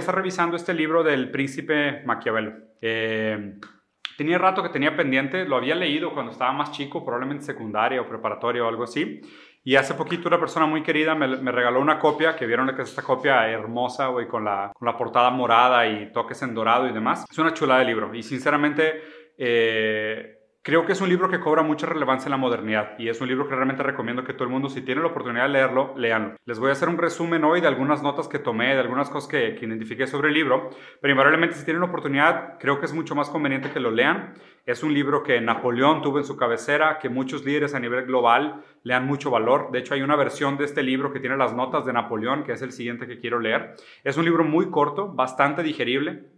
estar revisando este libro del príncipe Maquiavelo. Eh, tenía rato que tenía pendiente, lo había leído cuando estaba más chico, probablemente secundaria o preparatoria o algo así. Y hace poquito una persona muy querida me, regaló una copia, que vieron que es esta copia hermosa, güey, con la, con la portada morada y toques en dorado y demás. Es una chulada de libro. Y sinceramente, eh, Creo que es un libro que cobra mucha relevancia en la modernidad y es un libro que realmente recomiendo que todo el mundo, si tiene la oportunidad de leerlo, leanlo. Les voy a hacer un resumen hoy de algunas notas que tomé, de algunas cosas que, que identifiqué sobre el libro, pero invariablemente si tienen la oportunidad, creo que es mucho más conveniente que lo lean. Es un libro que Napoleón tuvo en su cabecera, que muchos líderes a nivel global lean mucho valor. De hecho, hay una versión de este libro que tiene las notas de Napoleón, que es el siguiente que quiero leer. Es un libro muy corto, bastante digerible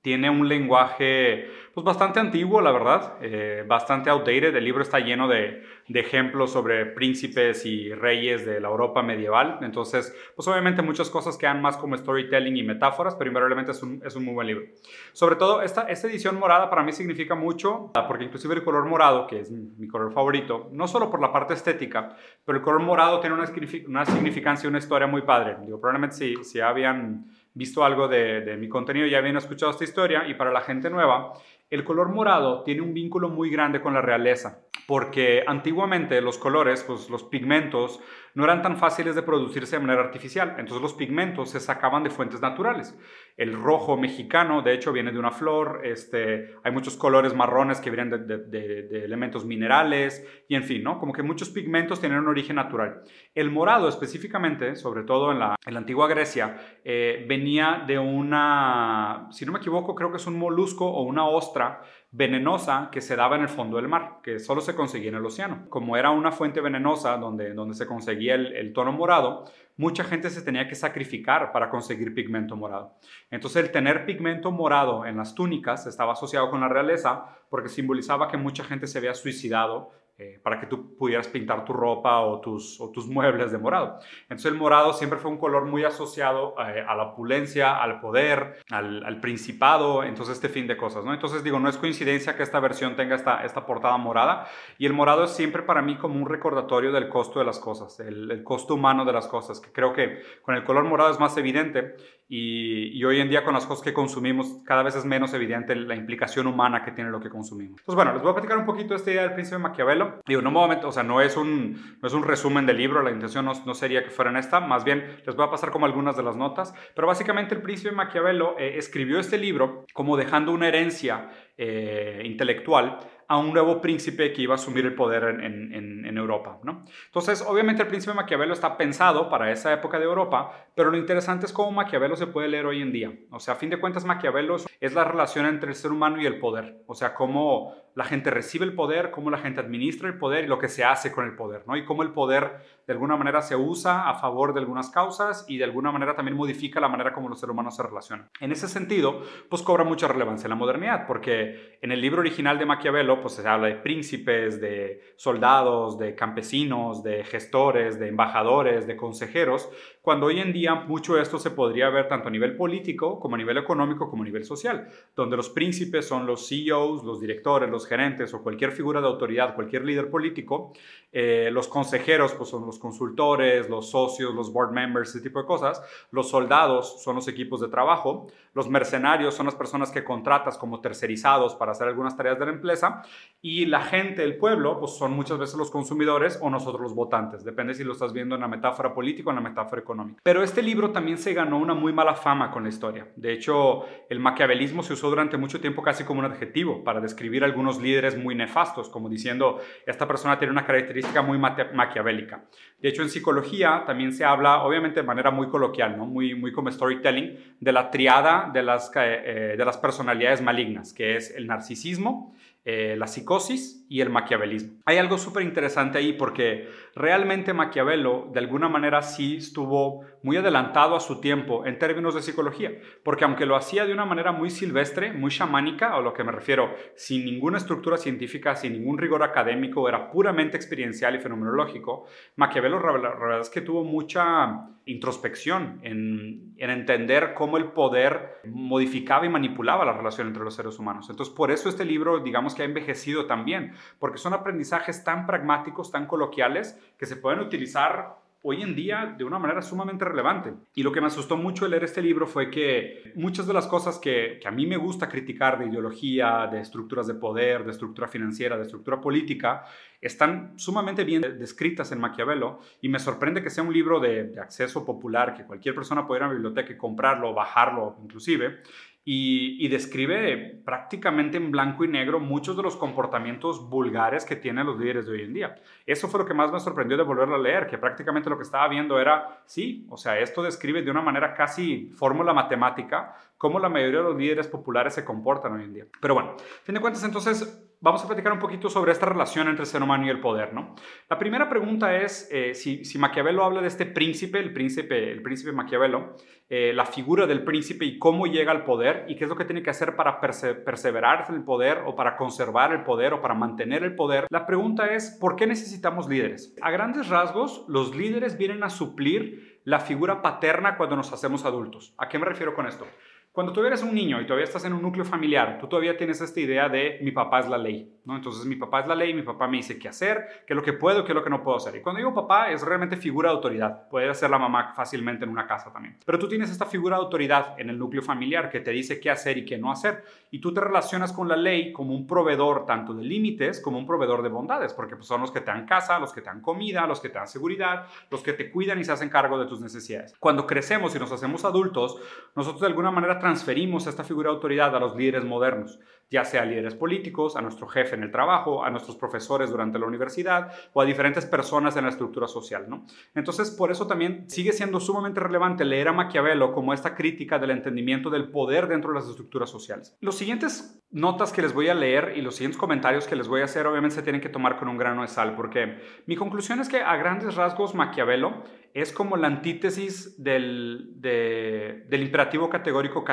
tiene un lenguaje pues bastante antiguo, la verdad, eh, bastante outdated. El libro está lleno de, ejemplos sobre príncipes y reyes de la Europa medieval. Entonces, pues obviamente muchas cosas quedan más como storytelling y metáforas, pero invariablemente es un, es un muy buen libro. Sobre todo, esta, esta edición morada para mí significa mucho, porque inclusive el color morado, que es mi color favorito, no solo por la parte estética, pero el color morado tiene una, una significancia, una historia muy padre. Digo, probablemente si, si habían visto algo de, mi contenido ya habían escuchado esta historia y para la gente nueva, el color morado tiene un vínculo muy grande con la realeza, porque antiguamente los colores, pues los pigmentos, no eran tan fáciles de producirse de manera artificial, entonces los pigmentos se sacaban de fuentes naturales. El rojo mexicano, de hecho, viene de una flor, este, hay muchos colores marrones que vienen de, elementos minerales, y en fin, ¿no? Como que muchos pigmentos tienen un origen natural. El morado específicamente, sobre todo en la, antigua Grecia, eh, venía de una, si no me equivoco, creo que es un molusco o una ostra venenosa que se daba en el fondo del mar, que solo se conseguía en el océano. Como era una fuente venenosa donde, donde se conseguía el, el tono morado, mucha gente se tenía que sacrificar para conseguir pigmento morado. Entonces el tener pigmento morado en las túnicas estaba asociado con la realeza porque simbolizaba que mucha gente se había suicidado eh, para que tú pudieras pintar tu ropa o tus, o tus muebles de morado. Entonces el morado siempre fue un color muy asociado eh, a la opulencia, al poder, al, al, principado, entonces este fin de cosas, ¿no? Entonces digo, no es coincidencia que esta versión tenga esta, esta portada morada y el morado es siempre para mí como un recordatorio del costo de las cosas, el, el costo humano de las cosas, que creo que con el color morado es más evidente y, hoy en día con las cosas que consumimos cada vez es menos evidente la implicación humana que tiene lo que consumimos. Entonces, bueno, les voy a platicar un poquito esta idea del príncipe Maquiavelo. Digo, no, o sea, no es, un, no es un resumen del libro, la intención no, no, sería que fueran esta, más bien les voy a pasar como algunas de las notas, pero básicamente el príncipe Maquiavelo eh, escribió este libro como dejando una herencia eh, intelectual a un nuevo príncipe que iba a asumir el poder en, en, Europa. ¿no? Entonces, obviamente el príncipe Maquiavelo está pensado para esa época de Europa, pero lo interesante es cómo Maquiavelo se puede leer hoy en día. O sea, a fin de cuentas, Maquiavelo es la relación entre el ser humano y el poder. O sea, cómo la gente recibe el poder, cómo la gente administra el poder y lo que se hace con el poder, ¿no? Y cómo el poder de alguna manera se usa a favor de algunas causas y de alguna manera también modifica la manera como los seres humanos se relacionan. En ese sentido, pues cobra mucha relevancia en la modernidad, porque en el libro original de Maquiavelo, pues se habla de príncipes, de soldados, de campesinos, de gestores, de embajadores, de consejeros, cuando hoy en día mucho de esto se podría ver tanto a nivel político como a nivel económico como a nivel social, donde los príncipes son los CEOs, los directores, los gerentes o cualquier figura de autoridad, cualquier líder político, eh, los consejeros pues son los consultores, los socios, los board members, ese tipo de cosas, los soldados son los equipos de trabajo, los mercenarios son las personas que contratas como tercerizados para hacer algunas tareas de la empresa y la gente, el pueblo, pues son muchas veces los consumidores o nosotros los votantes, depende si lo estás viendo en la metáfora política o en la metáfora económica. Pero este libro también se ganó una muy mala fama con la historia. De hecho, el maquiavelismo se usó durante mucho tiempo casi como un adjetivo para describir a líderes muy nefastos, como diciendo, esta persona tiene una característica muy maquiavélica. De hecho, en psicología también se habla, obviamente de manera muy coloquial, ¿no? muy, muy como storytelling, de la triada de las, eh, de las personalidades malignas, que es el narcisismo, eh, la psicosis y el maquiavelismo. Hay algo súper interesante ahí porque realmente Maquiavelo de alguna manera sí estuvo muy adelantado a su tiempo en términos de psicología, porque aunque lo hacía de una manera muy silvestre, muy chamánica, a lo que me refiero, sin ninguna estructura científica, sin ningún rigor académico, era puramente experiencial y fenomenológico, la verdad es que tuvo mucha introspección en, en entender cómo el poder modificaba y manipulaba la relación entre los seres humanos. Entonces, por eso este libro, digamos que ha envejecido también, porque son aprendizajes tan pragmáticos, tan coloquiales, que se pueden utilizar hoy en día de una manera sumamente relevante. Y lo que me asustó mucho de leer este libro fue que muchas de las cosas que, a mí me gusta criticar de ideología, de estructuras de poder, de estructura financiera, de estructura política, están sumamente bien descritas en Maquiavelo y me sorprende que sea un libro de, acceso popular, que cualquier persona pueda ir a la biblioteca y comprarlo, bajarlo inclusive, y, describe prácticamente en blanco y negro muchos de los comportamientos vulgares que tienen los líderes de hoy en día. Eso fue lo que más me sorprendió de volverlo a leer, que prácticamente lo que estaba viendo era, sí, o sea, esto describe de una manera casi fórmula matemática cómo la mayoría de los líderes populares se comportan hoy en día. Pero bueno, a fin de cuentas, entonces vamos a platicar un poquito sobre esta relación entre el ser humano y el poder, ¿no? La primera pregunta es eh, si, si, Maquiavelo habla de este príncipe, el príncipe, el príncipe Maquiavelo, eh, la figura del príncipe y cómo llega al poder y qué es lo que tiene que hacer para perseverar en el poder o para conservar el poder o para mantener el poder. La pregunta es, ¿por qué necesitamos líderes? A grandes rasgos, los líderes vienen a suplir la figura paterna cuando nos hacemos adultos. ¿A qué me refiero con esto? Cuando tú eres un niño y todavía estás en un núcleo familiar, tú todavía tienes esta idea de mi papá es la ley, ¿no? Entonces mi papá es la ley, mi papá me dice qué hacer, qué es lo que puedo, qué es lo que no puedo hacer. Y cuando digo papá es realmente figura de autoridad, puede ser la mamá fácilmente en una casa también. Pero tú tienes esta figura de autoridad en el núcleo familiar que te dice qué hacer y qué no hacer. Y tú te relacionas con la ley como un proveedor tanto de límites como un proveedor de bondades, porque pues, son los que te dan casa, los que te dan comida, los que te dan seguridad, los que te cuidan y se hacen cargo de tus necesidades. Cuando crecemos y nos hacemos adultos, nosotros de alguna manera transferimos esta figura de autoridad a los líderes modernos, ya sea líderes políticos, a nuestro jefe en el trabajo, a nuestros profesores durante la universidad o a diferentes personas en la estructura social. ¿no? Entonces, por eso también sigue siendo sumamente relevante leer a Maquiavelo como esta crítica del entendimiento del poder dentro de las estructuras sociales. Los siguientes notas que les voy a leer y los siguientes comentarios que les voy a hacer obviamente se tienen que tomar con un grano de sal porque mi conclusión es que a grandes rasgos Maquiavelo es como la antítesis del, del imperativo categórico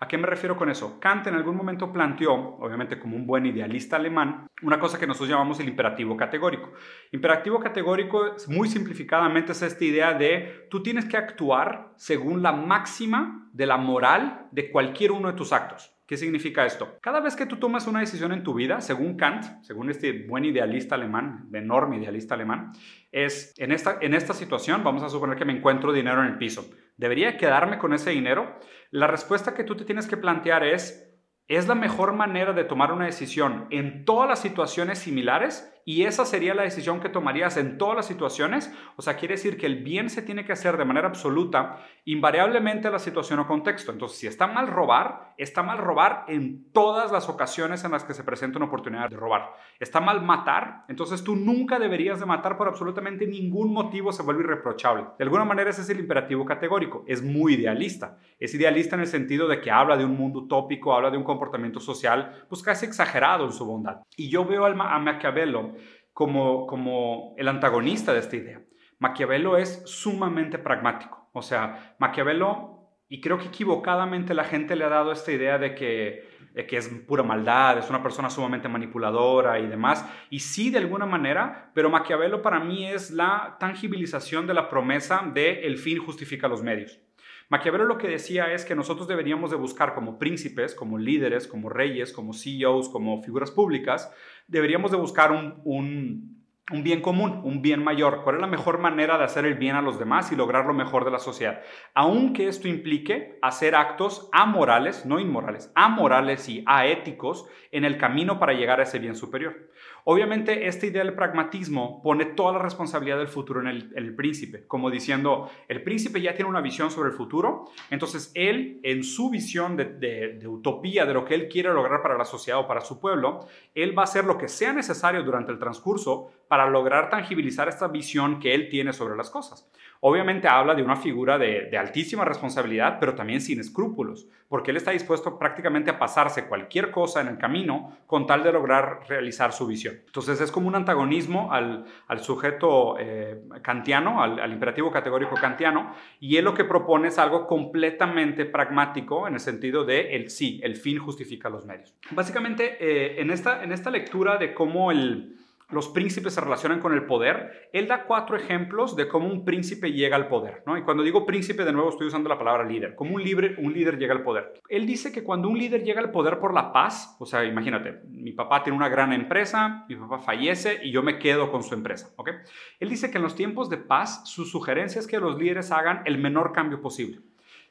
¿A qué me refiero con eso? Kant en algún momento planteó, obviamente como un buen idealista alemán, una cosa que nosotros llamamos el imperativo categórico. Imperativo categórico, muy simplificadamente, es esta idea de tú tienes que actuar según la máxima de la moral de cualquier uno de tus actos. ¿Qué significa esto? Cada vez que tú tomas una decisión en tu vida, según Kant, según este buen idealista alemán, enorme idealista alemán, es en esta, en esta situación, vamos a suponer que me encuentro dinero en el piso. ¿Debería quedarme con ese dinero? La respuesta que tú te tienes que plantear es, ¿es la mejor manera de tomar una decisión en todas las situaciones similares? Y esa sería la decisión que tomarías en todas las situaciones. O sea, quiere decir que el bien se tiene que hacer de manera absoluta, invariablemente a la situación o contexto. Entonces, si está mal robar, está mal robar en todas las ocasiones en las que se presenta una oportunidad de robar. Está mal matar, entonces tú nunca deberías de matar por absolutamente ningún motivo, se vuelve irreprochable. De alguna manera ese es el imperativo categórico. Es muy idealista. Es idealista en el sentido de que habla de un mundo utópico, habla de un comportamiento social, pues casi exagerado en su bondad. Y yo veo a Maquiavelo como, como el antagonista de esta idea. Maquiavelo es sumamente pragmático. O sea, Maquiavelo, y creo que equivocadamente la gente le ha dado esta idea de que, es pura maldad, es una persona sumamente manipuladora y demás. Y sí, de alguna manera, pero Maquiavelo para mí es la tangibilización de la promesa de el fin justifica los medios. Maquiavelo lo que decía es que nosotros deberíamos de buscar como príncipes, como líderes, como reyes, como CEOs, como figuras públicas, deberíamos de buscar un, un bien común, un bien mayor. ¿Cuál es la mejor manera de hacer el bien a los demás y lograr lo mejor de la sociedad? Aunque esto implique hacer actos amorales, no inmorales, amorales y aéticos en el camino para llegar a ese bien superior. Obviamente, esta idea del pragmatismo pone toda la responsabilidad del futuro en el, príncipe, como diciendo, el príncipe ya tiene una visión sobre el futuro, entonces él, en su visión de, de utopía, de lo que él quiere lograr para la sociedad o para su pueblo, él va a hacer lo que sea necesario durante el transcurso para lograr tangibilizar esta visión que él tiene sobre las cosas. Obviamente habla de una figura de, altísima responsabilidad, pero también sin escrúpulos, porque él está dispuesto prácticamente a pasarse cualquier cosa en el camino con tal de lograr realizar su visión. Entonces es como un antagonismo al, sujeto eh, kantiano, al, imperativo categórico kantiano, y él lo que propone es algo completamente pragmático en el sentido de el sí, el fin justifica los medios. Básicamente, eh, en, esta, en esta lectura de cómo el los príncipes se relacionan con el poder, él da cuatro ejemplos de cómo un príncipe llega al poder. Y cuando digo príncipe, de nuevo estoy usando la palabra líder, como un líder, un líder llega al poder. Él dice que cuando un líder llega al poder por la paz, o sea, imagínate, mi papá tiene una gran empresa, mi papá fallece y yo me quedo con su empresa. ¿okay? Él dice que en los tiempos de paz, su sugerencia es que los líderes hagan el menor cambio posible.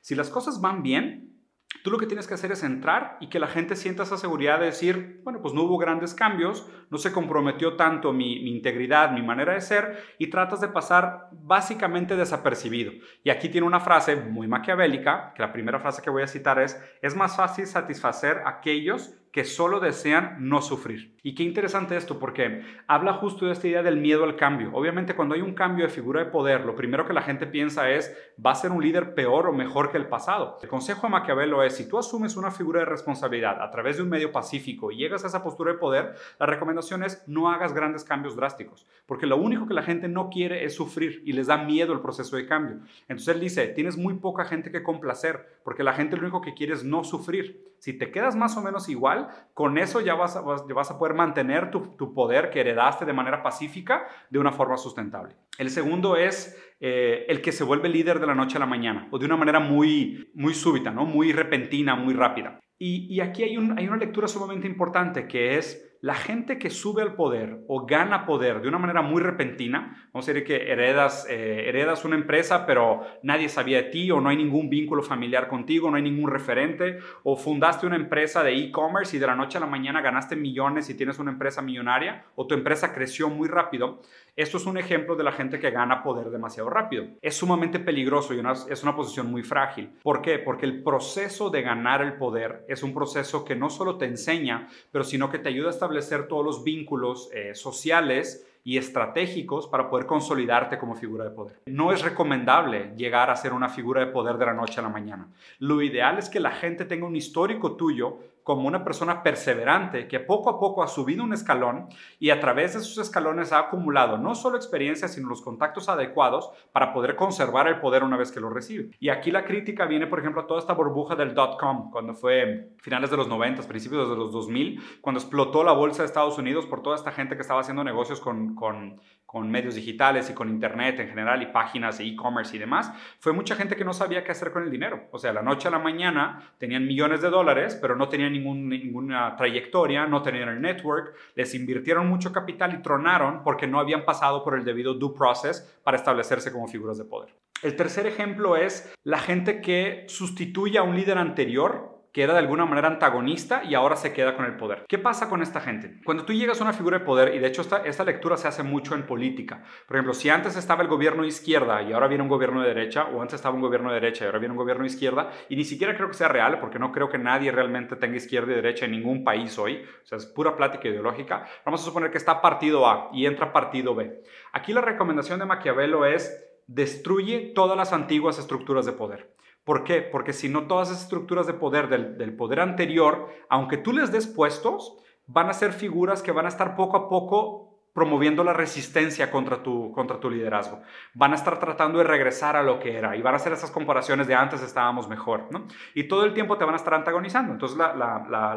Si las cosas van bien, Tú lo que tienes que hacer es entrar y que la gente sienta esa seguridad de decir, bueno, pues no hubo grandes cambios, no se comprometió tanto mi, integridad, mi manera de ser, y tratas de pasar básicamente desapercibido. Y aquí tiene una frase muy maquiavélica, que la primera frase que voy a citar es, es más fácil satisfacer a aquellos que solo desean no sufrir. Y qué interesante esto, porque habla justo de esta idea del miedo al cambio. Obviamente cuando hay un cambio de figura de poder, lo primero que la gente piensa es, va a ser un líder peor o mejor que el pasado. El consejo de Maquiavelo es, si tú asumes una figura de responsabilidad a través de un medio pacífico y llegas a esa postura de poder, la recomendación es no hagas grandes cambios drásticos, porque lo único que la gente no quiere es sufrir y les da miedo el proceso de cambio. Entonces él dice, tienes muy poca gente que complacer, porque la gente lo único que quiere es no sufrir. Si te quedas más o menos igual, con eso ya vas a, vas a poder mantener tu, poder que heredaste de manera pacífica de una forma sustentable. El segundo es eh, el que se vuelve líder de la noche a la mañana o de una manera muy, muy súbita, ¿no? muy repentina, muy rápida. Y, aquí hay, hay una lectura sumamente importante que es la gente que sube al poder o gana poder de una manera muy repentina, vamos a decir que heredas, eh, heredas una empresa pero nadie sabía de ti o no hay ningún vínculo familiar contigo, no hay ningún referente, o fundaste una empresa de e-commerce y de la noche a la mañana ganaste millones y tienes una empresa millonaria, o tu empresa creció muy rápido, esto es un ejemplo de la gente que gana poder demasiado rápido. Es sumamente peligroso y es una posición muy frágil. ¿Por qué? Porque el proceso de ganar el poder es un proceso que no solo te enseña, pero sino que te ayuda a establecer todos los vínculos eh, sociales y estratégicos para poder consolidarte como figura de poder. No es recomendable llegar a ser una figura de poder de la noche a la mañana. Lo ideal es que la gente tenga un histórico tuyo como una persona perseverante que poco a poco ha subido un escalón y a través de esos escalones ha acumulado no solo experiencia, sino los contactos adecuados para poder conservar el poder una vez que lo recibe. Y aquí la crítica viene, por ejemplo, a toda esta burbuja del dot-com, cuando fue finales de los 90, principios de los 2000, cuando explotó la bolsa de Estados Unidos por toda esta gente que estaba haciendo negocios con, con, con medios digitales y con internet en general y páginas de e-commerce y demás, fue mucha gente que no sabía qué hacer con el dinero. O sea, la noche a la mañana tenían millones de dólares, pero no tenían ninguna trayectoria, no tenían el network, les invirtieron mucho capital y tronaron porque no habían pasado por el debido due process para establecerse como figuras de poder. El tercer ejemplo es la gente que sustituye a un líder anterior que era de alguna manera antagonista y ahora se queda con el poder. ¿Qué pasa con esta gente? Cuando tú llegas a una figura de poder, y de hecho esta, lectura se hace mucho en política, por ejemplo, si antes estaba el gobierno de izquierda y ahora viene un gobierno de derecha, o antes estaba un gobierno de derecha y ahora viene un gobierno de izquierda, y ni siquiera creo que sea real, porque no creo que nadie realmente tenga izquierda y derecha en ningún país hoy, o sea, es pura plática ideológica, vamos a suponer que está partido A y entra partido B. Aquí la recomendación de Maquiavelo es destruye todas las antiguas estructuras de poder. ¿Por qué? Porque si no, todas esas estructuras de poder del, poder anterior, aunque tú les des puestos, van a ser figuras que van a estar poco a poco promoviendo la resistencia contra tu, contra tu liderazgo. Van a estar tratando de regresar a lo que era y van a hacer esas comparaciones de antes estábamos mejor, ¿no? Y todo el tiempo te van a estar antagonizando. Entonces la,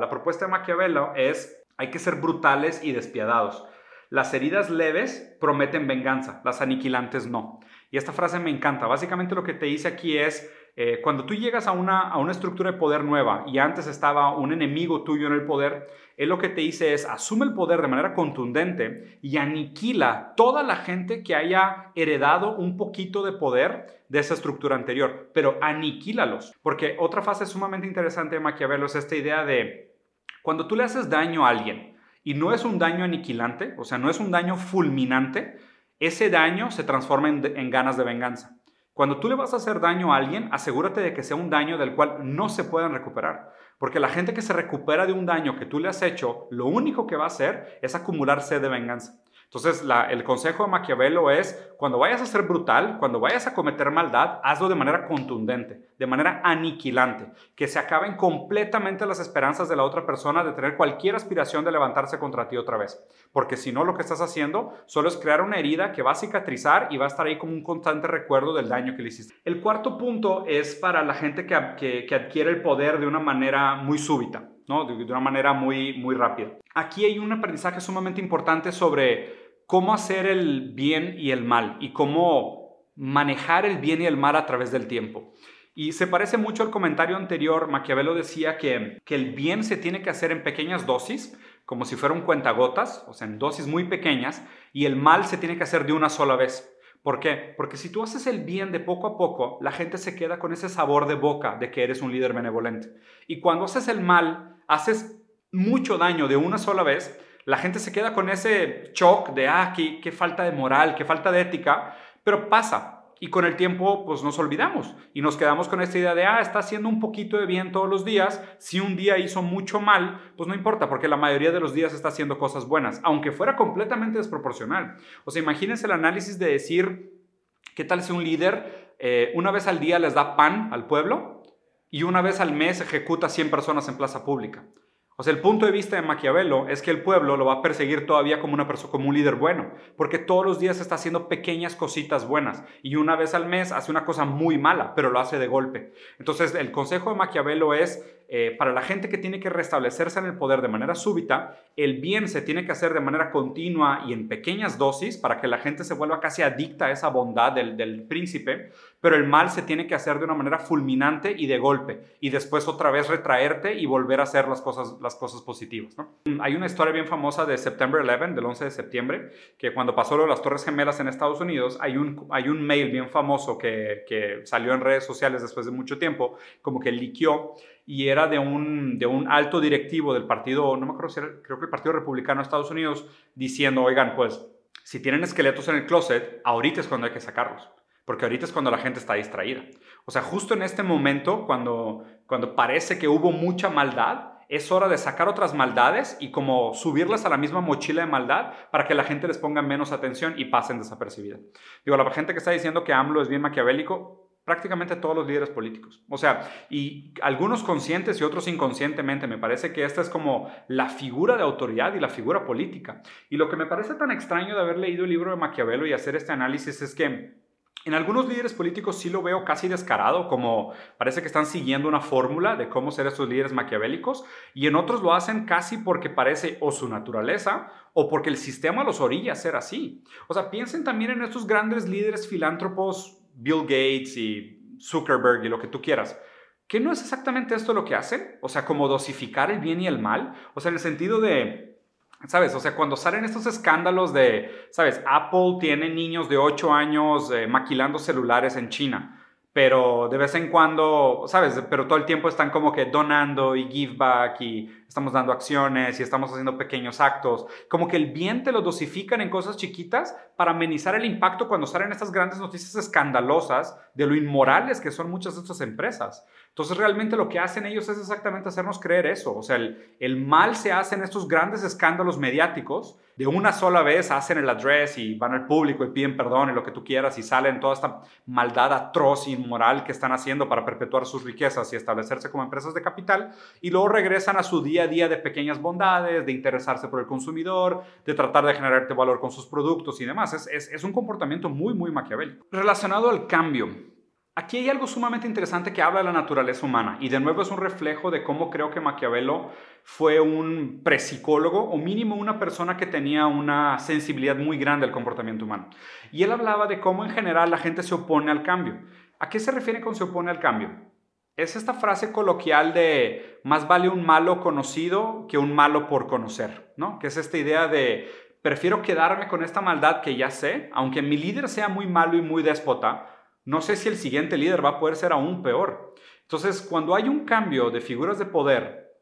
la propuesta de Maquiavelo es hay que ser brutales y despiadados. Las heridas leves prometen venganza, las aniquilantes no. Y esta frase me encanta. Básicamente lo que te dice aquí es, eh, cuando tú llegas a una, a una estructura de poder nueva y antes estaba un enemigo tuyo en el poder, él lo que te dice es, asume el poder de manera contundente y aniquila toda la gente que haya heredado un poquito de poder de esa estructura anterior, pero aniquílalos. Porque otra fase sumamente interesante de Maquiavelo es esta idea de, cuando tú le haces daño a alguien y no es un daño aniquilante, o sea, no es un daño fulminante, ese daño se transforma en ganas de venganza. Cuando tú le vas a hacer daño a alguien, asegúrate de que sea un daño del cual no se puedan recuperar. Porque la gente que se recupera de un daño que tú le has hecho, lo único que va a hacer es acumular sed de venganza. Entonces, el consejo de Maquiavelo es, cuando vayas a ser brutal, cuando vayas a cometer maldad, hazlo de manera contundente, de manera aniquilante, que se acaben completamente las esperanzas de la otra persona de tener cualquier aspiración de levantarse contra ti otra vez. Porque si no, lo que estás haciendo solo es crear una herida que va a cicatrizar y va a estar ahí como un constante recuerdo del daño que le hiciste. El cuarto punto es para la gente que, que adquiere el poder de una manera muy súbita. ¿no? De, una manera muy, muy rápida. Aquí hay un aprendizaje sumamente importante sobre cómo hacer el bien y el mal y cómo manejar el bien y el mal a través del tiempo. Y se parece mucho al comentario anterior, Maquiavelo decía que, que el bien se tiene que hacer en pequeñas dosis, como si fuera un cuentagotas, o sea, en dosis muy pequeñas, y el mal se tiene que hacer de una sola vez. ¿Por qué? Porque si tú haces el bien de poco a poco, la gente se queda con ese sabor de boca de que eres un líder benevolente. Y cuando haces el mal, haces mucho daño de una sola vez, la gente se queda con ese shock de, ah, qué, falta de moral, qué falta de ética, pero pasa, y con el tiempo pues nos olvidamos y nos quedamos con esta idea de, ah, está haciendo un poquito de bien todos los días, si un día hizo mucho mal, pues no importa, porque la mayoría de los días está haciendo cosas buenas, aunque fuera completamente desproporcional. O sea, imagínense el análisis de decir, ¿qué tal si un líder eh, una vez al día les da pan al pueblo y una vez al mes ejecuta 100 personas en plaza pública? O sea, el punto de vista de Maquiavelo es que el pueblo lo va a perseguir todavía como una persona, como un líder bueno, porque todos los días está haciendo pequeñas cositas buenas y una vez al mes hace una cosa muy mala, pero lo hace de golpe. Entonces, el consejo de Maquiavelo es eh, para la gente que tiene que restablecerse en el poder de manera súbita, el bien se tiene que hacer de manera continua y en pequeñas dosis para que la gente se vuelva casi adicta a esa bondad del, príncipe, pero el mal se tiene que hacer de una manera fulminante y de golpe, y después otra vez retraerte y volver a hacer las cosas, las cosas positivas. Hay una historia bien famosa de September 11, del 11 de septiembre, que cuando pasó lo de las Torres Gemelas en Estados Unidos, hay un, hay un mail bien famoso que, que salió en redes sociales después de mucho tiempo, como que liqueó y era de un, de un alto directivo del partido, no me acuerdo si era, creo que el Partido Republicano de Estados Unidos, diciendo, oigan, pues si tienen esqueletos en el closet, ahorita es cuando hay que sacarlos, porque ahorita es cuando la gente está distraída. O sea, justo en este momento, cuando, cuando parece que hubo mucha maldad, es hora de sacar otras maldades y como subirlas a la misma mochila de maldad para que la gente les ponga menos atención y pasen desapercibidas. Digo, la gente que está diciendo que AMLO es bien maquiavélico, prácticamente todos los líderes políticos. O sea, y algunos conscientes y otros inconscientemente. Me parece que esta es como la figura de autoridad y la figura política. Y lo que me parece tan extraño de haber leído el libro de Maquiavelo y hacer este análisis es que en algunos líderes políticos sí lo veo casi descarado, como parece que están siguiendo una fórmula de cómo ser esos líderes maquiavélicos, y en otros lo hacen casi porque parece o su naturaleza o porque el sistema los orilla a ser así. O sea, piensen también en estos grandes líderes filántropos Bill Gates y Zuckerberg y lo que tú quieras, ¿qué no es exactamente esto lo que hacen? O sea, como dosificar el bien y el mal. O sea, en el sentido de, ¿sabes? O sea, cuando salen estos escándalos de, ¿sabes? Apple tiene niños de 8 años eh, maquilando celulares en China pero de vez en cuando, ¿sabes? Pero todo el tiempo están como que donando y give back y estamos dando acciones y estamos haciendo pequeños actos. Como que el bien te lo dosifican en cosas chiquitas para amenizar el impacto cuando salen estas grandes noticias escandalosas de lo inmorales que son muchas de estas empresas. Entonces realmente lo que hacen ellos es exactamente hacernos creer eso. O sea, el, mal se hace en estos grandes escándalos mediáticos. De una sola vez hacen el address y van al público y piden perdón y lo que tú quieras y salen toda esta maldad atroz e inmoral que están haciendo para perpetuar sus riquezas y establecerse como empresas de capital. Y luego regresan a su día a día de pequeñas bondades, de interesarse por el consumidor, de tratar de generarte valor con sus productos y demás. Es, es, es un comportamiento muy, muy maquiavélico. Relacionado al cambio. Aquí hay algo sumamente interesante que habla de la naturaleza humana y de nuevo es un reflejo de cómo creo que Maquiavelo fue un psicólogo o mínimo una persona que tenía una sensibilidad muy grande al comportamiento humano. Y él hablaba de cómo en general la gente se opone al cambio. ¿A qué se refiere con se opone al cambio? Es esta frase coloquial de más vale un malo conocido que un malo por conocer, ¿no? Que es esta idea de prefiero quedarme con esta maldad que ya sé, aunque mi líder sea muy malo y muy déspota, no sé si el siguiente líder va a poder ser aún peor. Entonces, cuando hay un cambio de figuras de poder,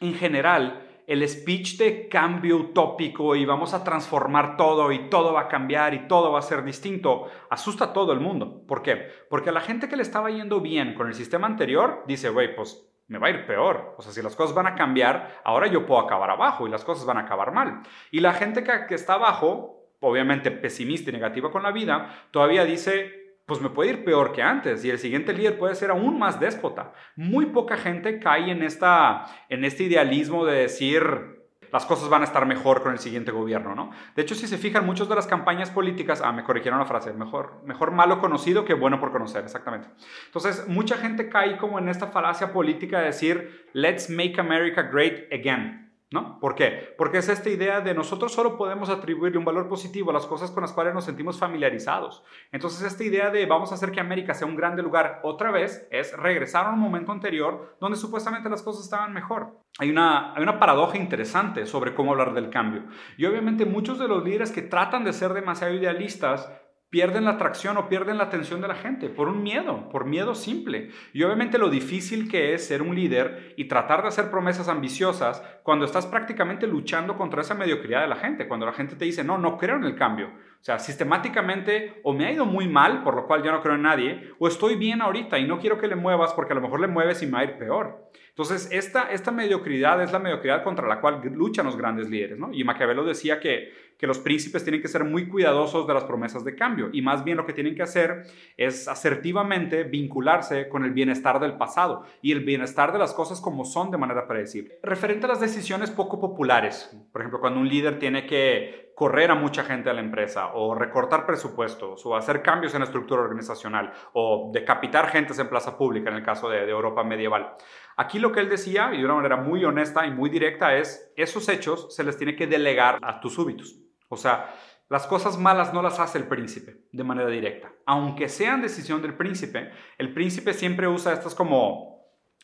en general, el speech de cambio utópico y vamos a transformar todo y todo va a cambiar y todo va a ser distinto, asusta a todo el mundo. ¿Por qué? Porque a la gente que le estaba yendo bien con el sistema anterior dice, güey, pues me va a ir peor. O sea, si las cosas van a cambiar, ahora yo puedo acabar abajo y las cosas van a acabar mal. Y la gente que, está abajo, obviamente pesimista y negativa con la vida, todavía dice, pues me puede ir peor que antes y el siguiente líder puede ser aún más déspota. Muy poca gente cae en, esta, en este idealismo de decir, las cosas van a estar mejor con el siguiente gobierno, ¿no? De hecho, si se fijan, muchas de las campañas políticas, ah, me corrigieron la frase, mejor, mejor malo conocido que bueno por conocer, exactamente. Entonces, mucha gente cae como en esta falacia política de decir, let's make America great again. ¿No? ¿Por qué? Porque es esta idea de nosotros solo podemos atribuirle un valor positivo a las cosas con las cuales nos sentimos familiarizados. Entonces, esta idea de vamos a hacer que América sea un grande lugar otra vez es regresar a un momento anterior donde supuestamente las cosas estaban mejor. Hay una, hay una paradoja interesante sobre cómo hablar del cambio. Y obviamente muchos de los líderes que tratan de ser demasiado idealistas pierden la atracción o pierden la atención de la gente por un miedo, por miedo simple. Y obviamente lo difícil que es ser un líder y tratar de hacer promesas ambiciosas cuando estás prácticamente luchando contra esa mediocridad de la gente, cuando la gente te dice, no, no creo en el cambio. O sea, sistemáticamente o me ha ido muy mal, por lo cual yo no creo en nadie, o estoy bien ahorita y no quiero que le muevas porque a lo mejor le mueves y me va a ir peor. Entonces, esta, esta mediocridad es la mediocridad contra la cual luchan los grandes líderes, ¿no? Y Maquiavelo decía que, que los príncipes tienen que ser muy cuidadosos de las promesas de cambio y más bien lo que tienen que hacer es asertivamente vincularse con el bienestar del pasado y el bienestar de las cosas como son de manera predecible. Referente a las decisiones poco populares, por ejemplo, cuando un líder tiene que correr a mucha gente a la empresa o recortar presupuestos o hacer cambios en la estructura organizacional o decapitar gentes en plaza pública en el caso de, de Europa medieval. Aquí lo que él decía, y de una manera muy honesta y muy directa, es, esos hechos se les tiene que delegar a tus súbitos. O sea, las cosas malas no las hace el príncipe de manera directa. Aunque sean decisión del príncipe, el príncipe siempre usa estas como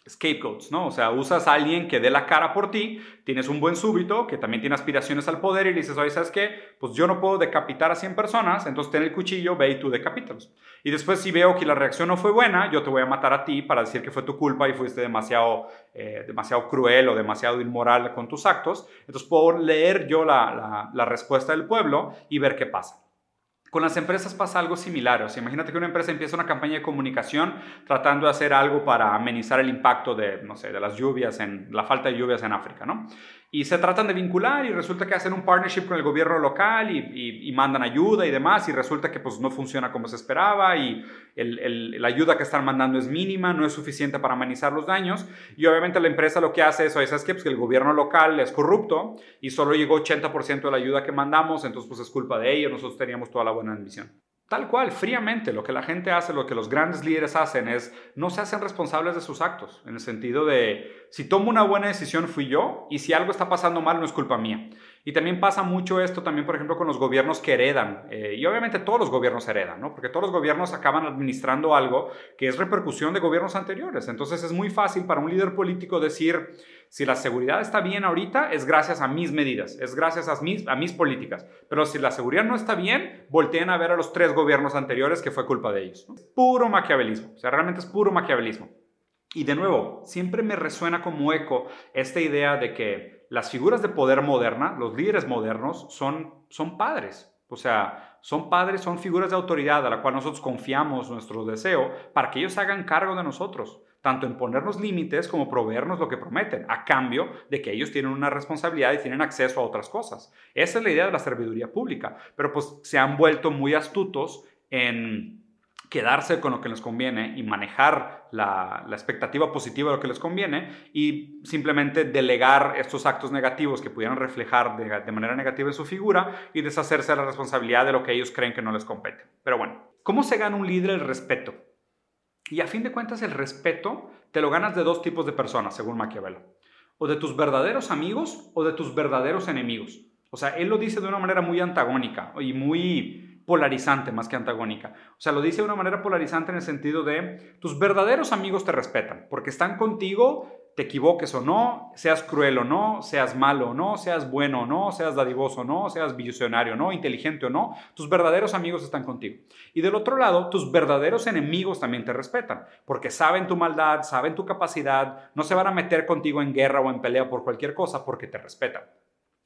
scapegoats, ¿no? O sea, usas a alguien que dé la cara por ti, tienes un buen súbito que también tiene aspiraciones al poder y le dices, oye, ¿sabes qué? Pues yo no puedo decapitar a 100 personas, entonces ten el cuchillo, ve y tú decapítalos. Y después si veo que la reacción no fue buena, yo te voy a matar a ti para decir que fue tu culpa y fuiste demasiado, eh, demasiado cruel o demasiado inmoral con tus actos. Entonces puedo leer yo la, la respuesta del pueblo y ver qué pasa. Con las empresas pasa algo similar. O imagínate que una empresa empieza una campaña de comunicación tratando de hacer algo para amenizar el impacto de, no sé, de las lluvias, en la falta de lluvias en África, ¿no? Y se tratan de vincular y resulta que hacen un partnership con el gobierno local y, mandan ayuda y demás y resulta que pues no funciona como se esperaba y la ayuda que están mandando es mínima, no es suficiente para amenizar los daños y obviamente la empresa lo que hace es, ¿sabes? Pues que el gobierno local es corrupto y solo llegó 80% de la ayuda que mandamos, entonces pues es culpa de ellos, nosotros teníamos toda la buena admisión. Tal cual, fríamente, lo que la gente hace, lo que los grandes líderes hacen es no se hacen responsables de sus actos, en el sentido de si tomo una buena decisión fui yo y si algo está pasando mal no es culpa mía. Y también pasa mucho esto también, por ejemplo, con los gobiernos que heredan. Eh, y obviamente todos los gobiernos heredan, ¿no? Porque todos los gobiernos acaban administrando algo que es repercusión de gobiernos anteriores. Entonces es muy fácil para un líder político decir, si la seguridad está bien ahorita, es gracias a mis medidas, es gracias a mis, a mis políticas. Pero si la seguridad no está bien, volteen a ver a los tres gobiernos anteriores que fue culpa de ellos. Puro maquiavelismo. O sea, realmente es puro maquiavelismo. Y de nuevo, siempre me resuena como eco esta idea de que las figuras de poder moderna, los líderes modernos, son, son padres. O sea, son padres, son figuras de autoridad a la cual nosotros confiamos nuestro deseo para que ellos hagan cargo de nosotros, tanto en ponernos límites como proveernos lo que prometen, a cambio de que ellos tienen una responsabilidad y tienen acceso a otras cosas. Esa es la idea de la serviduría pública, pero pues se han vuelto muy astutos en quedarse con lo que les conviene y manejar la, expectativa positiva de lo que les conviene y simplemente delegar estos actos negativos que pudieran reflejar de, manera negativa en su figura y deshacerse de la responsabilidad de lo que ellos creen que no les compete. Pero bueno, ¿cómo se gana un líder el respeto? Y a fin de cuentas el respeto te lo ganas de dos tipos de personas, según Maquiavelo. O de tus verdaderos amigos o de tus verdaderos enemigos. O sea, él lo dice de una manera muy antagónica y muy polarizante más que antagónica. O sea, lo dice de una manera polarizante en el sentido de tus verdaderos amigos te respetan, porque están contigo, te equivoques o no, seas cruel o no, seas malo o no, seas bueno o no, seas dadivoso o no, seas visionario o no, inteligente o no, tus verdaderos amigos están contigo. Y del otro lado, tus verdaderos enemigos también te respetan, porque saben tu maldad, saben tu capacidad, no se van a meter contigo en guerra o en pelea por cualquier cosa porque te respetan.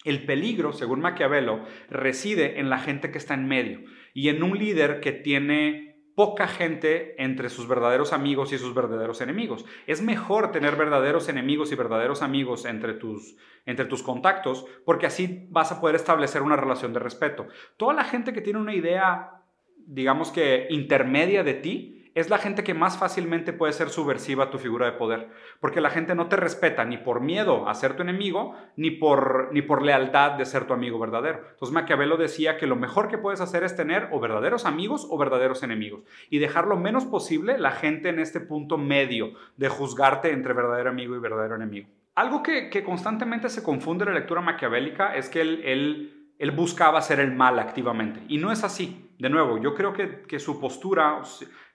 El peligro, según Maquiavelo, reside en la gente que está en medio y en un líder que tiene poca gente entre sus verdaderos amigos y sus verdaderos enemigos. Es mejor tener verdaderos enemigos y verdaderos amigos entre tus, entre tus contactos porque así vas a poder establecer una relación de respeto. Toda la gente que tiene una idea, digamos que intermedia de ti, es la gente que más fácilmente puede ser subversiva a tu figura de poder, porque la gente no te respeta ni por miedo a ser tu enemigo, ni por, ni por lealtad de ser tu amigo verdadero. Entonces Maquiavelo decía que lo mejor que puedes hacer es tener o verdaderos amigos o verdaderos enemigos, y dejar lo menos posible la gente en este punto medio de juzgarte entre verdadero amigo y verdadero enemigo. Algo que, constantemente se confunde en la lectura maquiavélica es que él él buscaba hacer el mal activamente. Y no es así. De nuevo, yo creo que, su postura,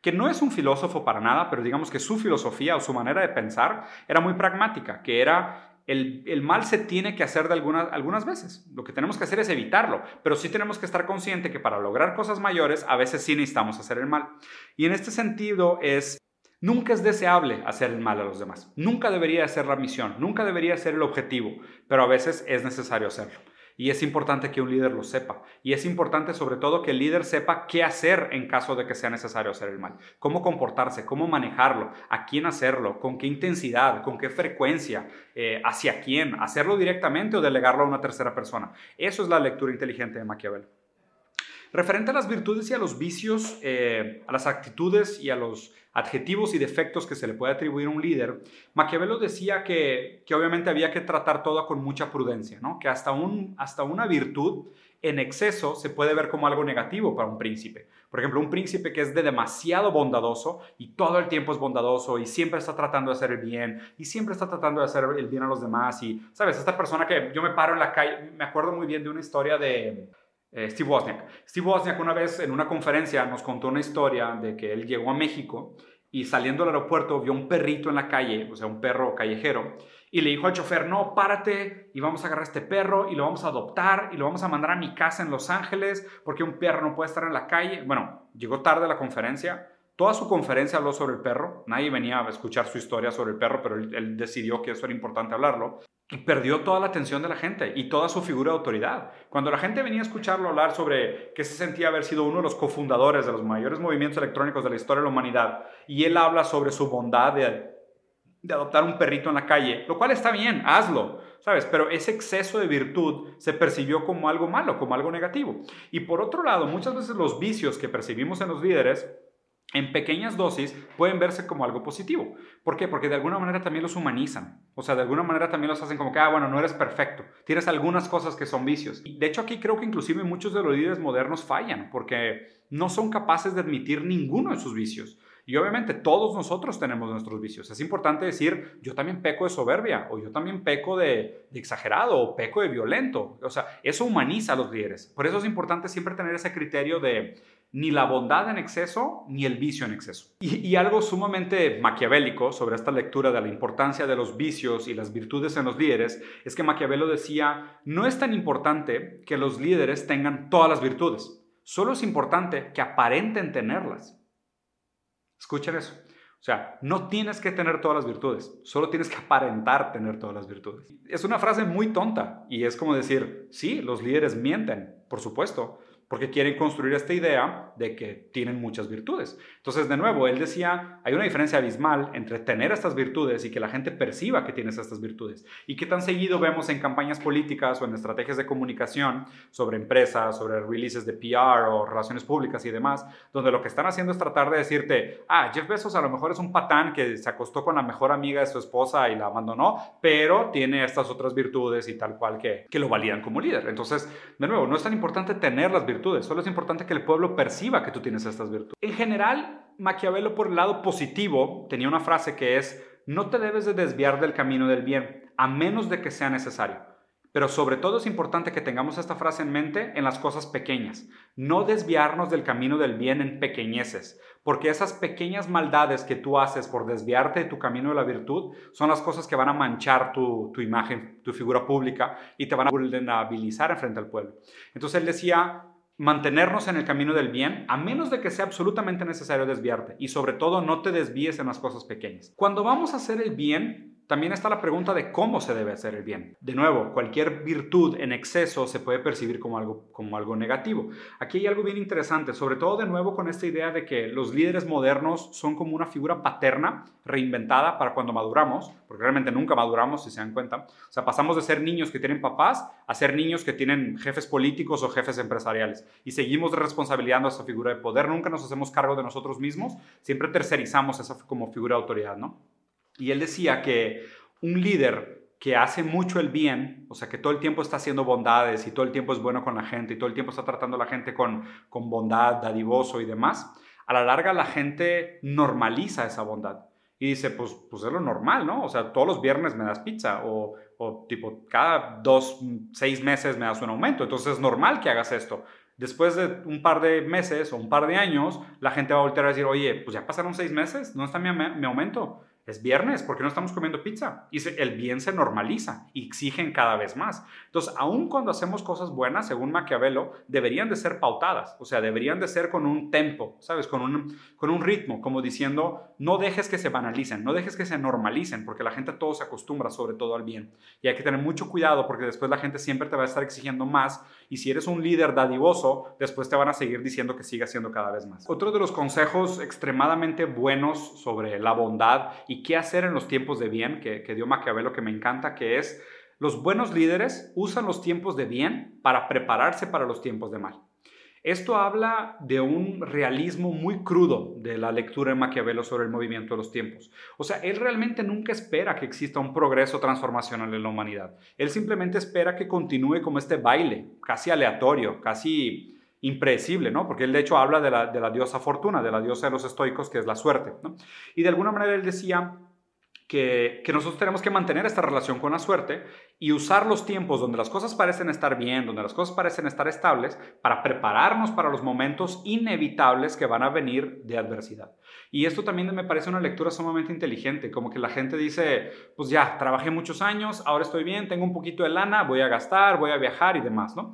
que no es un filósofo para nada, pero digamos que su filosofía o su manera de pensar era muy pragmática, que era el, mal se tiene que hacer de algunas, algunas veces. Lo que tenemos que hacer es evitarlo, pero sí tenemos que estar consciente que para lograr cosas mayores a veces sí necesitamos hacer el mal. Y en este sentido es... Nunca es deseable hacer el mal a los demás. Nunca debería ser la misión, nunca debería ser el objetivo, pero a veces es necesario hacerlo. Y es importante que un líder lo sepa. Y es importante sobre todo que el líder sepa qué hacer en caso de que sea necesario hacer el mal. Cómo comportarse, cómo manejarlo, a quién hacerlo, con qué intensidad, con qué frecuencia, eh, hacia quién, hacerlo directamente o delegarlo a una tercera persona. Eso es la lectura inteligente de Maquiavelo. Referente a las virtudes y a los vicios, eh, a las actitudes y a los adjetivos y defectos que se le puede atribuir a un líder, Maquiavelo decía que, obviamente había que tratar todo con mucha prudencia, ¿no? que hasta, un, hasta una virtud en exceso se puede ver como algo negativo para un príncipe. Por ejemplo, un príncipe que es de demasiado bondadoso y todo el tiempo es bondadoso y siempre está tratando de hacer el bien y siempre está tratando de hacer el bien a los demás y, ¿sabes? Esta persona que yo me paro en la calle, me acuerdo muy bien de una historia de eh, Steve Wozniak. Steve Wozniak una vez en una conferencia nos contó una historia de que él llegó a México y saliendo del aeropuerto vio un perrito en la calle, o sea, un perro callejero, y le dijo al chofer, no, párate y vamos a agarrar este perro y lo vamos a adoptar y lo vamos a mandar a mi casa en Los Ángeles porque un perro no puede estar en la calle. Bueno, llegó tarde a la conferencia. Toda su conferencia habló sobre el perro. Nadie venía a escuchar su historia sobre el perro, pero él, decidió que eso era importante hablarlo y perdió toda la atención de la gente y toda su figura de autoridad. Cuando la gente venía a escucharlo hablar sobre que se sentía haber sido uno de los cofundadores de los mayores movimientos electrónicos de la historia de la humanidad, y él habla sobre su bondad de adoptar un perrito en la calle, lo cual está bien, hazlo, ¿sabes? Pero ese exceso de virtud se percibió como algo malo, como algo negativo. Y por otro lado, muchas veces los vicios que percibimos en los líderes en pequeñas dosis pueden verse como algo positivo. ¿Por qué? Porque de alguna manera también los humanizan. O sea, de alguna manera también los hacen como que, ah, bueno, no eres perfecto. Tienes algunas cosas que son vicios. De hecho aquí creo que inclusive muchos de los líderes modernos fallan porque no son capaces de admitir ninguno de sus vicios. Y obviamente todos nosotros tenemos nuestros vicios. Es importante decir, yo también peco de soberbia, o yo también peco de, exagerado, o peco de violento. O sea, eso humaniza a los líderes. Por eso es importante siempre tener ese criterio de ni la bondad en exceso ni el vicio en exceso. Y, algo sumamente maquiavélico sobre esta lectura de la importancia de los vicios y las virtudes en los líderes es que Maquiavelo decía, no es tan importante que los líderes tengan todas las virtudes, solo es importante que aparenten tenerlas. Escuchen eso. O sea, no tienes que tener todas las virtudes, solo tienes que aparentar tener todas las virtudes. Es una frase muy tonta y es como decir, sí, los líderes mienten, por supuesto, porque quieren construir esta idea de que tienen muchas virtudes. Entonces, de nuevo, él decía, hay una diferencia abismal entre tener estas virtudes y que la gente perciba que tienes estas virtudes. Y que tan seguido vemos en campañas políticas o en estrategias de comunicación sobre empresas, sobre releases de PR o relaciones públicas y demás, donde lo que están haciendo es tratar de decirte, ah, Jeff Bezos a lo mejor es un patán que se acostó con la mejor amiga de su esposa y la abandonó, pero tiene estas otras virtudes y tal cual que, que lo validan como líder. Entonces, de nuevo, no es tan importante tener las virtudes, solo es importante que el pueblo perciba que tú tienes estas virtudes. En general, Maquiavelo por el lado positivo tenía una frase que es, no te debes de desviar del camino del bien, a menos de que sea necesario. Pero sobre todo es importante que tengamos esta frase en mente en las cosas pequeñas, no desviarnos del camino del bien en pequeñeces, porque esas pequeñas maldades que tú haces por desviarte de tu camino de la virtud son las cosas que van a manchar tu, tu imagen, tu figura pública y te van a vulnerabilizar en frente al pueblo. Entonces él decía, mantenernos en el camino del bien, a menos de que sea absolutamente necesario desviarte y sobre todo no te desvíes en las cosas pequeñas. Cuando vamos a hacer el bien, también está la pregunta de cómo se debe hacer el bien. De nuevo, cualquier virtud en exceso se puede percibir como algo, como algo negativo. Aquí hay algo bien interesante, sobre todo de nuevo con esta idea de que los líderes modernos son como una figura paterna reinventada para cuando maduramos, porque realmente nunca maduramos, si se dan cuenta. O sea, pasamos de ser niños que tienen papás a ser niños que tienen jefes políticos o jefes empresariales. Y seguimos responsabilizando a esa figura de poder, nunca nos hacemos cargo de nosotros mismos, siempre tercerizamos esa como figura de autoridad, ¿no? Y él decía que un líder que hace mucho el bien, o sea, que todo el tiempo está haciendo bondades y todo el tiempo es bueno con la gente y todo el tiempo está tratando a la gente con, con bondad, dadivoso y demás, a la larga la gente normaliza esa bondad. Y dice, pues, pues es lo normal, ¿no? O sea, todos los viernes me das pizza o, tipo cada dos, seis meses me das un aumento. Entonces es normal que hagas esto. Después de un par de meses o un par de años, la gente va a voltear a decir, oye, pues ya pasaron seis meses, ¿no está mi, mi aumento? Es viernes, ¿por qué no estamos comiendo pizza? Y el bien se normaliza y exigen cada vez más. Entonces, aun cuando hacemos cosas buenas, según Maquiavelo, deberían de ser pautadas, o sea, deberían de ser con un tempo, ¿sabes? Con un, con un ritmo, como diciendo, no dejes que se banalicen, no dejes que se normalicen, porque la gente todo se acostumbra, sobre todo al bien. Y hay que tener mucho cuidado porque después la gente siempre te va a estar exigiendo más y si eres un líder dadivoso, después te van a seguir diciendo que siga haciendo cada vez más. Otro de los consejos extremadamente buenos sobre la bondad y qué hacer en los tiempos de bien que, dio Maquiavelo que me encanta, que es los buenos líderes usan los tiempos de bien para prepararse para los tiempos de mal. Esto habla de un realismo muy crudo de la lectura de Maquiavelo sobre el movimiento de los tiempos. O sea, él realmente nunca espera que exista un progreso transformacional en la humanidad. Él simplemente espera que continúe como este baile, casi aleatorio, casi impredecible, ¿no? Porque él de hecho habla de la, de la diosa fortuna, de la diosa de los estoicos, que es la suerte, ¿no? Y de alguna manera él decía que, que, nosotros tenemos que mantener esta relación con la suerte y usar los tiempos donde las cosas parecen estar bien, donde las cosas parecen estar estables, para prepararnos para los momentos inevitables que van a venir de adversidad. Y esto también me parece una lectura sumamente inteligente, como que la gente dice, pues ya, trabajé muchos años, ahora estoy bien, tengo un poquito de lana, voy a gastar, voy a viajar y demás, ¿no?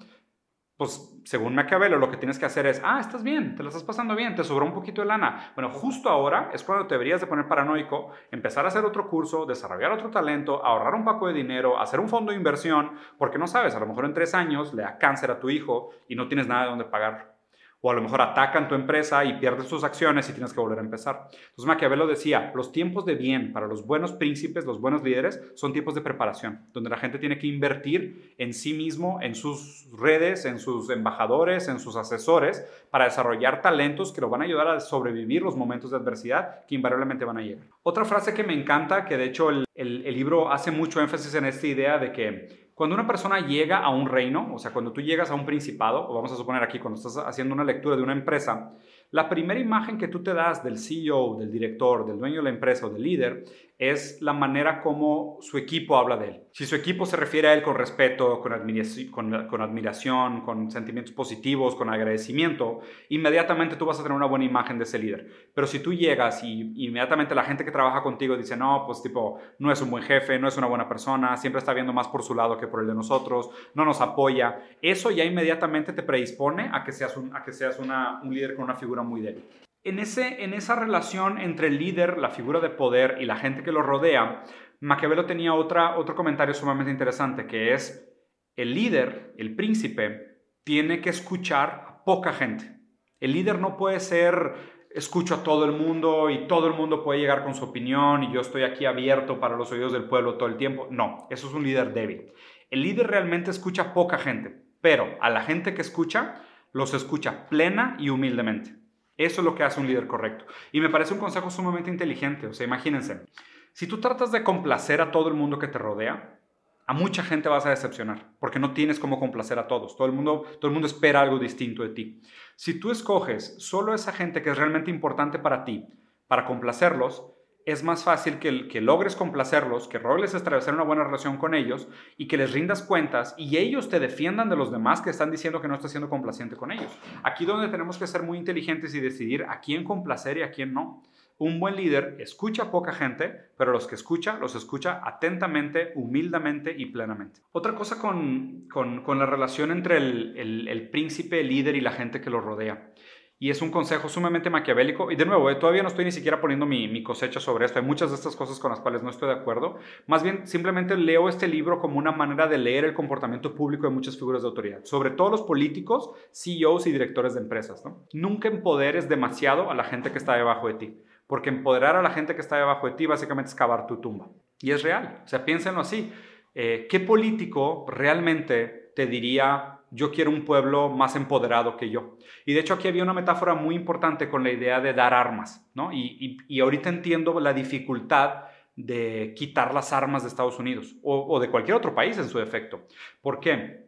Pues según Maquiavelo lo que tienes que hacer es, ah, estás bien, te lo estás pasando bien, te sobró un poquito de lana. Bueno, justo ahora es cuando te deberías de poner paranoico, empezar a hacer otro curso, desarrollar otro talento, ahorrar un poco de dinero, hacer un fondo de inversión, porque no sabes, a lo mejor en tres años le da cáncer a tu hijo y no tienes nada de dónde pagar o a lo mejor atacan tu empresa y pierdes tus acciones y tienes que volver a empezar. Entonces Maquiavelo decía, los tiempos de bien para los buenos príncipes, los buenos líderes, son tiempos de preparación, donde la gente tiene que invertir en sí mismo, en sus redes, en sus embajadores, en sus asesores, para desarrollar talentos que lo van a ayudar a sobrevivir los momentos de adversidad que invariablemente van a llegar. Otra frase que me encanta, que de hecho el, el libro hace mucho énfasis en esta idea de que cuando una persona llega a un reino, o sea, cuando tú llegas a un principado, o vamos a suponer aquí, cuando estás haciendo una lectura de una empresa, la primera imagen que tú te das del CEO, del director, del dueño de la empresa o del líder es la manera como su equipo habla de él. Si su equipo se refiere a él con respeto, con, admiración, con, sentimientos positivos, con agradecimiento, inmediatamente tú vas a tener una buena imagen de ese líder. Pero si tú llegas y inmediatamente la gente que trabaja contigo dice, no, pues tipo, no es un buen jefe, no es una buena persona, siempre está viendo más por su lado que por el de nosotros, no nos apoya, eso ya inmediatamente te predispone a que seas a que seas un líder con una figura muy débil. En, esa relación entre el líder, la figura de poder y la gente que lo rodea, Maquiavelo tenía otro comentario sumamente interesante, que es el líder, el príncipe, tiene que escuchar a poca gente. El líder no puede ser escucho a todo el mundo y todo el mundo puede llegar con su opinión y yo estoy aquí abierto para los oídos del pueblo todo el tiempo. No, eso es un líder débil. El líder realmente escucha a poca gente, pero a la gente que escucha, los escucha plena y humildemente. Eso es lo que hace un líder correcto. Y me parece un consejo sumamente inteligente. O sea, imagínense, si tú tratas de complacer a todo el mundo que te rodea, a mucha gente vas a decepcionar, porque no tienes cómo complacer a todos. Todo el mundo, todo el mundo espera algo distinto de ti. Si tú escoges solo esa gente que es realmente importante para ti, para complacerlos, es más fácil que, logres complacerlos, que logres establecer una buena relación con ellos y que les rindas cuentas y ellos te defiendan de los demás que están diciendo que no estás siendo complaciente con ellos. Aquí donde tenemos que ser muy inteligentes y decidir a quién complacer y a quién no. Un buen líder escucha a poca gente, pero los que escucha, los escucha atentamente, humildemente y plenamente. Otra cosa con, la relación entre el, el, el príncipe, el líder y la gente que lo rodea. Y es un consejo sumamente maquiavélico. Y de nuevo, eh, todavía no estoy ni siquiera poniendo mi, cosecha sobre esto. Hay muchas de estas cosas con las cuales no estoy de acuerdo. Más bien, simplemente leo este libro como una manera de leer el comportamiento público de muchas figuras de autoridad. Sobre todo los políticos, CEOs y directores de empresas. Nunca empoderes demasiado a la gente que está debajo de ti. Porque empoderar a la gente que está debajo de ti básicamente es cavar tu tumba. Y es real. O sea, piénsenlo así. Eh, ¿Qué político realmente te diría yo quiero un pueblo más empoderado que yo. Y de hecho aquí había una metáfora muy importante con la idea de dar armas, ¿no? Y, ahorita entiendo la dificultad de quitar las armas de Estados Unidos o, de cualquier otro país en su defecto. ¿Por qué?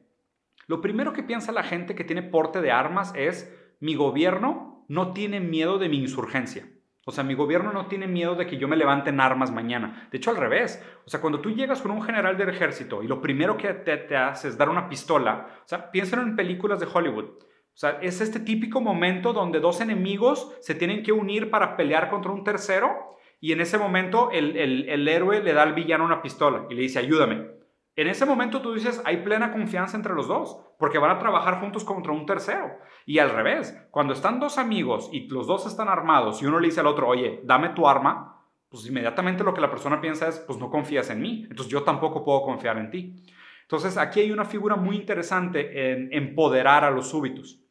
Lo primero que piensa la gente que tiene porte de armas es, mi gobierno no tiene miedo de mi insurgencia. O sea, mi gobierno no tiene miedo de que yo me levante en armas mañana. De hecho, al revés. O sea, cuando tú llegas con un general del ejército y lo primero que te, te hace es dar una pistola, o sea, piénsalo en películas de Hollywood. O sea, es este típico momento donde dos enemigos se tienen que unir para pelear contra un tercero y en ese momento el, el héroe le da al villano una pistola y le dice, ayúdame. En ese momento tú dices, hay plena confianza entre los dos, porque van a trabajar juntos contra un tercero. Y al revés, cuando están dos amigos y los dos están armados y uno le dice al otro, oye, dame tu arma, pues inmediatamente lo que la persona piensa es, pues no confías en mí, entonces yo tampoco puedo confiar en ti. Entonces aquí hay una figura muy interesante en empoderar a los súbitos.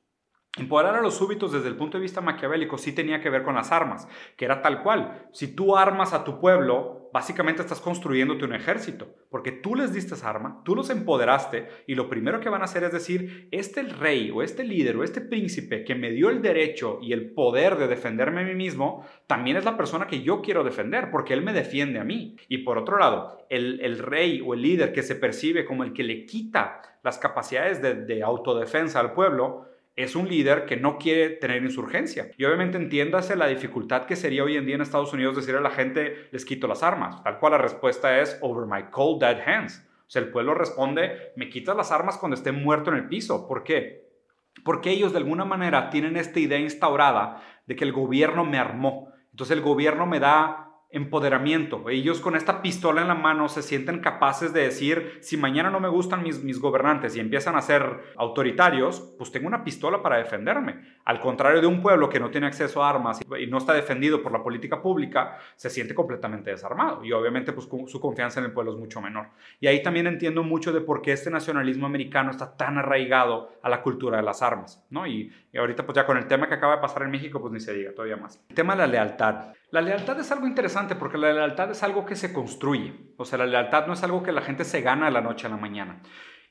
Empoderar a los súbitos desde el punto de vista maquiavélico sí tenía que ver con las armas, que era tal cual. Si tú armas a tu pueblo, básicamente estás construyéndote un ejército, porque tú les diste esa arma, tú los empoderaste y lo primero que van a hacer es decir, este rey o este líder o este príncipe que me dio el derecho y el poder de defenderme a mí mismo, también es la persona que yo quiero defender, porque él me defiende a mí. Y por otro lado, el, rey o el líder que se percibe como el que le quita las capacidades de, de autodefensa al pueblo, es un líder que no quiere tener insurgencia. Y obviamente entiéndase la dificultad que sería hoy en día en Estados Unidos decir a la gente, les quito las armas. Tal cual la respuesta es, over my cold dead hands. O sea, el pueblo responde, me quitas las armas cuando esté muerto en el piso. ¿Por qué? Porque ellos de alguna manera tienen esta idea instaurada de que el gobierno me armó. Entonces el gobierno me da empoderamiento. Ellos con esta pistola en la mano se sienten capaces de decir, si mañana no me gustan mis, mis gobernantes y empiezan a ser autoritarios, pues tengo una pistola para defenderme. Al contrario de un pueblo que no tiene acceso a armas y no está defendido por la política pública, se siente completamente desarmado. Y obviamente pues su confianza en el pueblo es mucho menor. Y ahí también entiendo mucho de por qué este nacionalismo americano está tan arraigado a la cultura de las armas. ¿no? Y, y ahorita pues ya con el tema que acaba de pasar en México, pues ni se diga todavía más. El tema de la lealtad. La lealtad es algo interesante porque la lealtad es algo que se construye. O sea, la lealtad no es algo que la gente se gana de la noche a la mañana.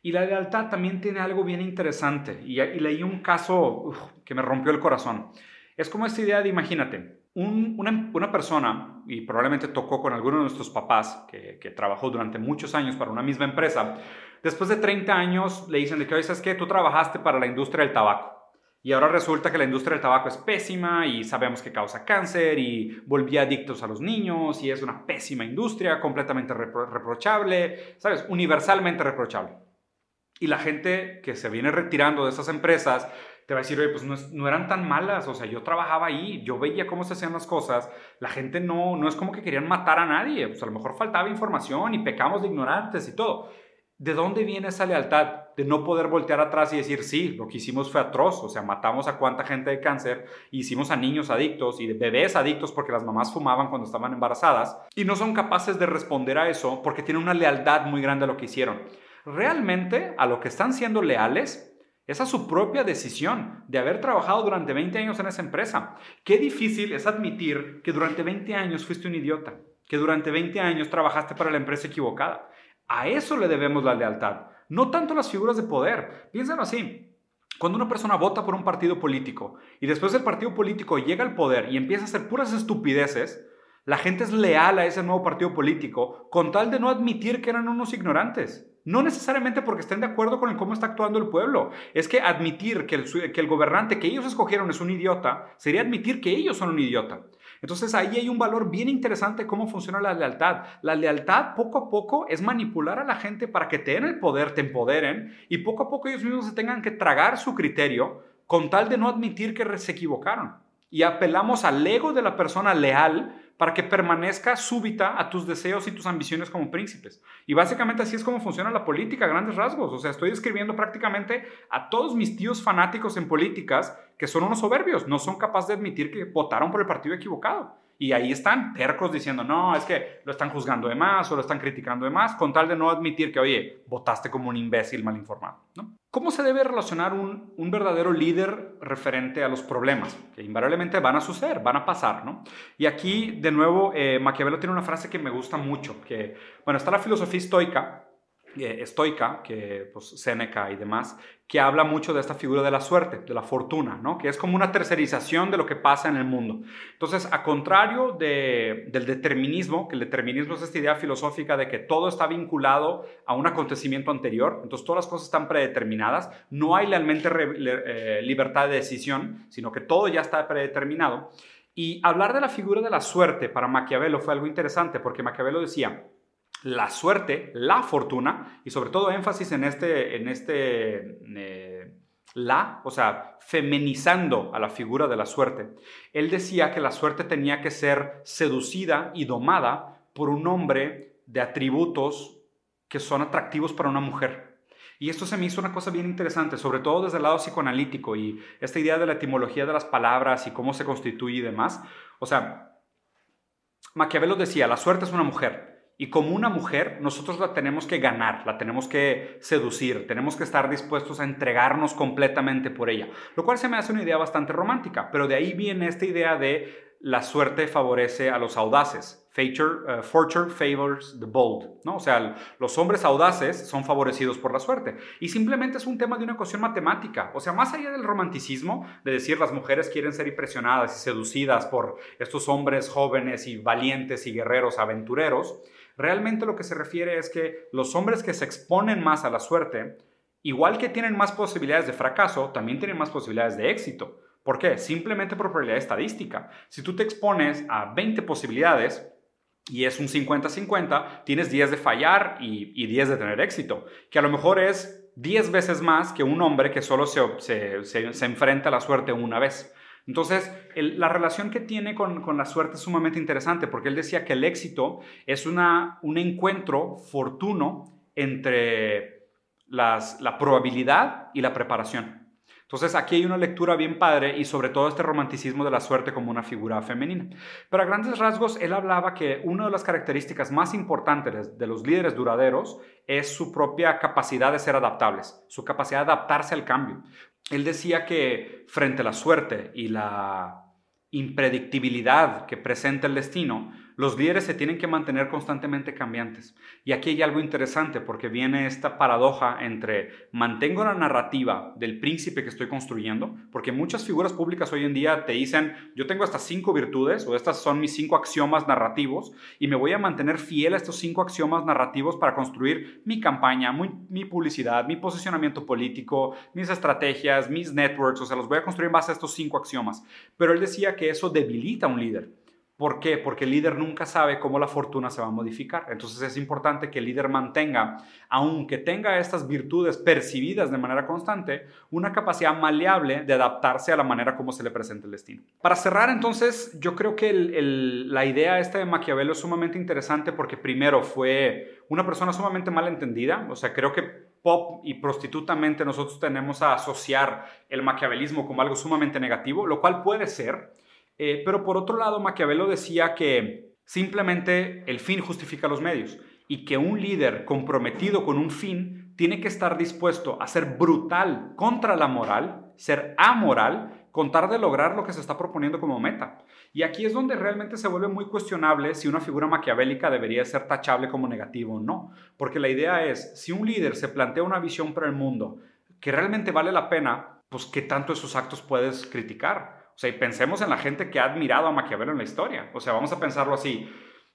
Y la lealtad también tiene algo bien interesante. Y, leí un caso que me rompió el corazón. Es como esta idea de, imagínate, una, persona, y probablemente tocó con alguno de nuestros papás, que, trabajó durante muchos años para una misma empresa, después de 30 años le dicen de que, oye, ¿sabes qué? Tú trabajaste para la industria del tabaco. Y ahora resulta que la industria del tabaco es pésima y sabemos que causa cáncer y volvía adictos a los niños y es una pésima industria, completamente reprochable, ¿sabes? Universalmente reprochable. Y la gente que se viene retirando de esas empresas te va a decir, oye, pues no, eran tan malas, o sea, yo trabajaba ahí, yo veía cómo se hacían las cosas, la gente no, no es como que querían matar a nadie, pues a lo mejor faltaba información y pecamos de ignorantes y todo. ¿De dónde viene esa lealtad de no poder voltear atrás y decir, sí, lo que hicimos fue atroz, o sea, matamos a cuánta gente de cáncer, hicimos a niños adictos y bebés adictos porque las mamás fumaban cuando estaban embarazadas y no son capaces de responder a eso porque tienen una lealtad muy grande a lo que hicieron. Realmente a lo que están siendo leales es a su propia decisión de haber trabajado durante 20 años en esa empresa. Qué difícil es admitir que durante 20 años fuiste un idiota, que durante 20 años trabajaste para la empresa equivocada a eso le debemos la lealtad, no tanto las figuras de poder. Piénsalo así. Cuando una persona vota por un partido político y después el partido político llega al poder y empieza a hacer puras estupideces, la gente es leal a ese nuevo partido político con tal de no admitir que eran unos ignorantes. No necesariamente porque estén de acuerdo con cómo está actuando el pueblo. Es que admitir que el, que el gobernante que ellos escogieron es un idiota sería admitir que ellos son un idiota. Entonces ahí hay un valor bien interesante cómo funciona la lealtad. La lealtad poco a poco es manipular a la gente para que te den el poder, te empoderen y poco a poco ellos mismos se tengan que tragar su criterio con tal de no admitir que se equivocaron. y apelamos al ego de la persona leal para que permanezca súbita a tus deseos y tus ambiciones como príncipes. Y básicamente así es como funciona la política a grandes rasgos. O sea, estoy describiendo prácticamente a todos mis tíos fanáticos en políticas que son unos soberbios, no son capaces de admitir que votaron por el partido equivocado. Y ahí están tercos diciendo, no, es que lo están juzgando de más o lo están criticando de más, con tal de no admitir que, oye, votaste como un imbécil mal informado. ¿no? ¿Cómo se debe relacionar un, un, verdadero líder referente a los problemas? Que invariablemente van a suceder, van a pasar, ¿no? Y aquí, de nuevo, eh, Maquiavelo tiene una frase que me gusta mucho, que, bueno, está la filosofía estoica, eh, estoica, que pues Séneca y demás, que habla mucho de esta figura de la suerte, de la fortuna, ¿no? que es como una tercerización de lo que pasa en el mundo. Entonces, a contrario del determinismo, que el determinismo es esta idea filosófica de que todo está vinculado a un acontecimiento anterior, entonces todas las cosas están predeterminadas, no hay realmente eh, libertad de decisión, sino que todo ya está predeterminado. Y hablar de la figura de la suerte para Maquiavelo fue algo interesante, porque Maquiavelo decía, la suerte, la fortuna, y sobre todo énfasis en este, en este eh, la, o sea, feminizando a la figura de la suerte. Él decía que la suerte tenía que ser seducida y domada por un hombre de atributos que son atractivos para una mujer. Y esto se me hizo una cosa bien interesante, sobre todo desde el lado psicoanalítico y esta idea de la etimología de las palabras y cómo se constituye y demás. O sea, Maquiavelo decía, la suerte es una mujer, y como una mujer, nosotros la tenemos que ganar, la tenemos que seducir, tenemos que estar dispuestos a entregarnos completamente por ella. Lo cual se me hace una idea bastante romántica, pero de ahí viene esta idea de la suerte favorece a los audaces. Uh, fortune favors the bold, ¿no? O sea, los hombres audaces son favorecidos por la suerte. Y simplemente es un tema de una ecuación matemática. O sea, más allá del romanticismo, de decir las mujeres quieren ser impresionadas y seducidas por estos hombres jóvenes y valientes y guerreros aventureros, Realmente lo que se refiere es que los hombres que se exponen más a la suerte, igual que tienen más posibilidades de fracaso, también tienen más posibilidades de éxito. ¿Por qué? Simplemente por probabilidad estadística. Si tú te expones a 20 posibilidades, y es un 50-50, tienes 10 de fallar y, 10 de tener éxito, que a lo mejor es 10 veces más que un hombre que solo se, se enfrenta a la suerte una vez. Entonces, la relación que tiene con, la suerte es sumamente interesante porque él decía que el éxito es una, un encuentro fortuno entre la probabilidad y la preparación. Entonces aquí hay una lectura bien padre y sobre todo este romanticismo de la suerte como una figura femenina. Pero a grandes rasgos, él hablaba que una de las características más importantes de los líderes duraderos es su propia capacidad de ser adaptables, su capacidad de adaptarse al cambio él decía que frente a la suerte y la impredictibilidad que presenta el destino, los líderes se tienen que mantener constantemente cambiantes. Y aquí hay algo interesante porque viene esta paradoja entre mantengo la narrativa del príncipe que estoy construyendo, porque muchas figuras públicas hoy en día te dicen, yo tengo estas cinco virtudes o estas son mis cinco axiomas narrativos y me voy a mantener fiel a estos cinco axiomas narrativos para construir mi campaña, mi, publicidad, mi posicionamiento político, mis estrategias, mis networks, o sea, los voy a construir en base a estos cinco axiomas. Pero él decía que eso debilita a un líder. ¿Por qué? Porque el líder nunca sabe cómo la fortuna se va a modificar. Entonces es importante que el líder mantenga, aunque tenga estas virtudes percibidas de manera constante, una capacidad maleable de adaptarse a la manera como se le presenta el destino. Para cerrar, entonces, yo creo que la idea esta de Maquiavelo es sumamente interesante porque primero fue una persona sumamente mal entendida. O sea, creo que pop y prostitutamente nosotros tenemos a asociar el maquiavelismo como algo sumamente negativo, lo cual puede ser eh, pero por otro lado, Maquiavelo decía que simplemente el fin justifica los medios y que un líder comprometido con un fin tiene que estar dispuesto a ser brutal contra la moral, ser amoral, contar de lograr lo que se está proponiendo como meta. Y aquí es donde realmente se vuelve muy cuestionable si una figura maquiavélica debería ser tachable como negativo o no. Porque la idea es, si un líder se plantea una visión para el mundo que realmente vale la pena, pues qué tanto esos actos puedes criticar. O sea, pensemos en la gente que ha admirado a Maquiavelo en la historia. O sea, vamos a pensarlo así.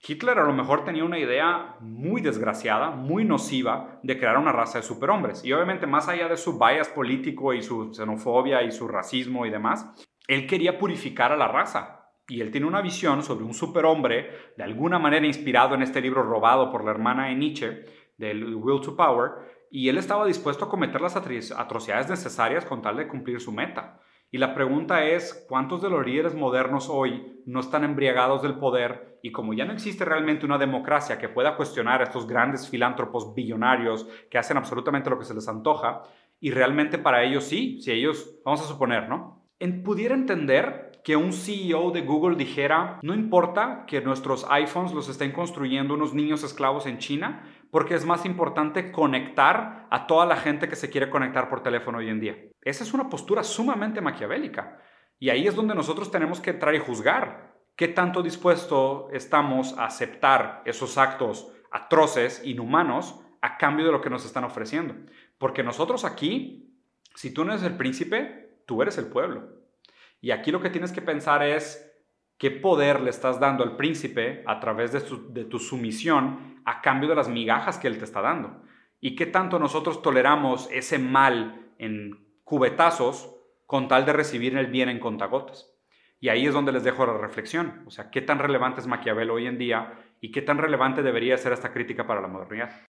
Hitler a lo mejor tenía una idea muy desgraciada, muy nociva de crear una raza de superhombres. Y obviamente más allá de su bias político y su xenofobia y su racismo y demás, él quería purificar a la raza. Y él tiene una visión sobre un superhombre, de alguna manera inspirado en este libro robado por la hermana de Nietzsche, del Will to Power, y él estaba dispuesto a cometer las atrocidades necesarias con tal de cumplir su meta. Y la pregunta es, ¿cuántos de los líderes modernos hoy no están embriagados del poder? Y como ya no existe realmente una democracia que pueda cuestionar a estos grandes filántropos billonarios que hacen absolutamente lo que se les antoja, y realmente para ellos sí, si ellos, vamos a suponer, ¿no? Pudiera entender que un CEO de Google dijera, no importa que nuestros iPhones los estén construyendo unos niños esclavos en China, porque es más importante conectar a toda la gente que se quiere conectar por teléfono hoy en día. Esa es una postura sumamente maquiavélica. Y ahí es donde nosotros tenemos que entrar y juzgar qué tanto dispuesto estamos a aceptar esos actos atroces, inhumanos, a cambio de lo que nos están ofreciendo. Porque nosotros aquí, si tú no eres el príncipe, tú eres el pueblo. Y aquí lo que tienes que pensar es qué poder le estás dando al príncipe a través de, tu sumisión a cambio de las migajas que él te está dando. Y qué tanto nosotros toleramos ese mal en cubetazos con tal de recibir el bien en contagotas. Y ahí es donde les dejo la reflexión. O sea, qué tan relevante es Maquiavelo hoy en día y qué tan relevante debería ser esta crítica para la modernidad.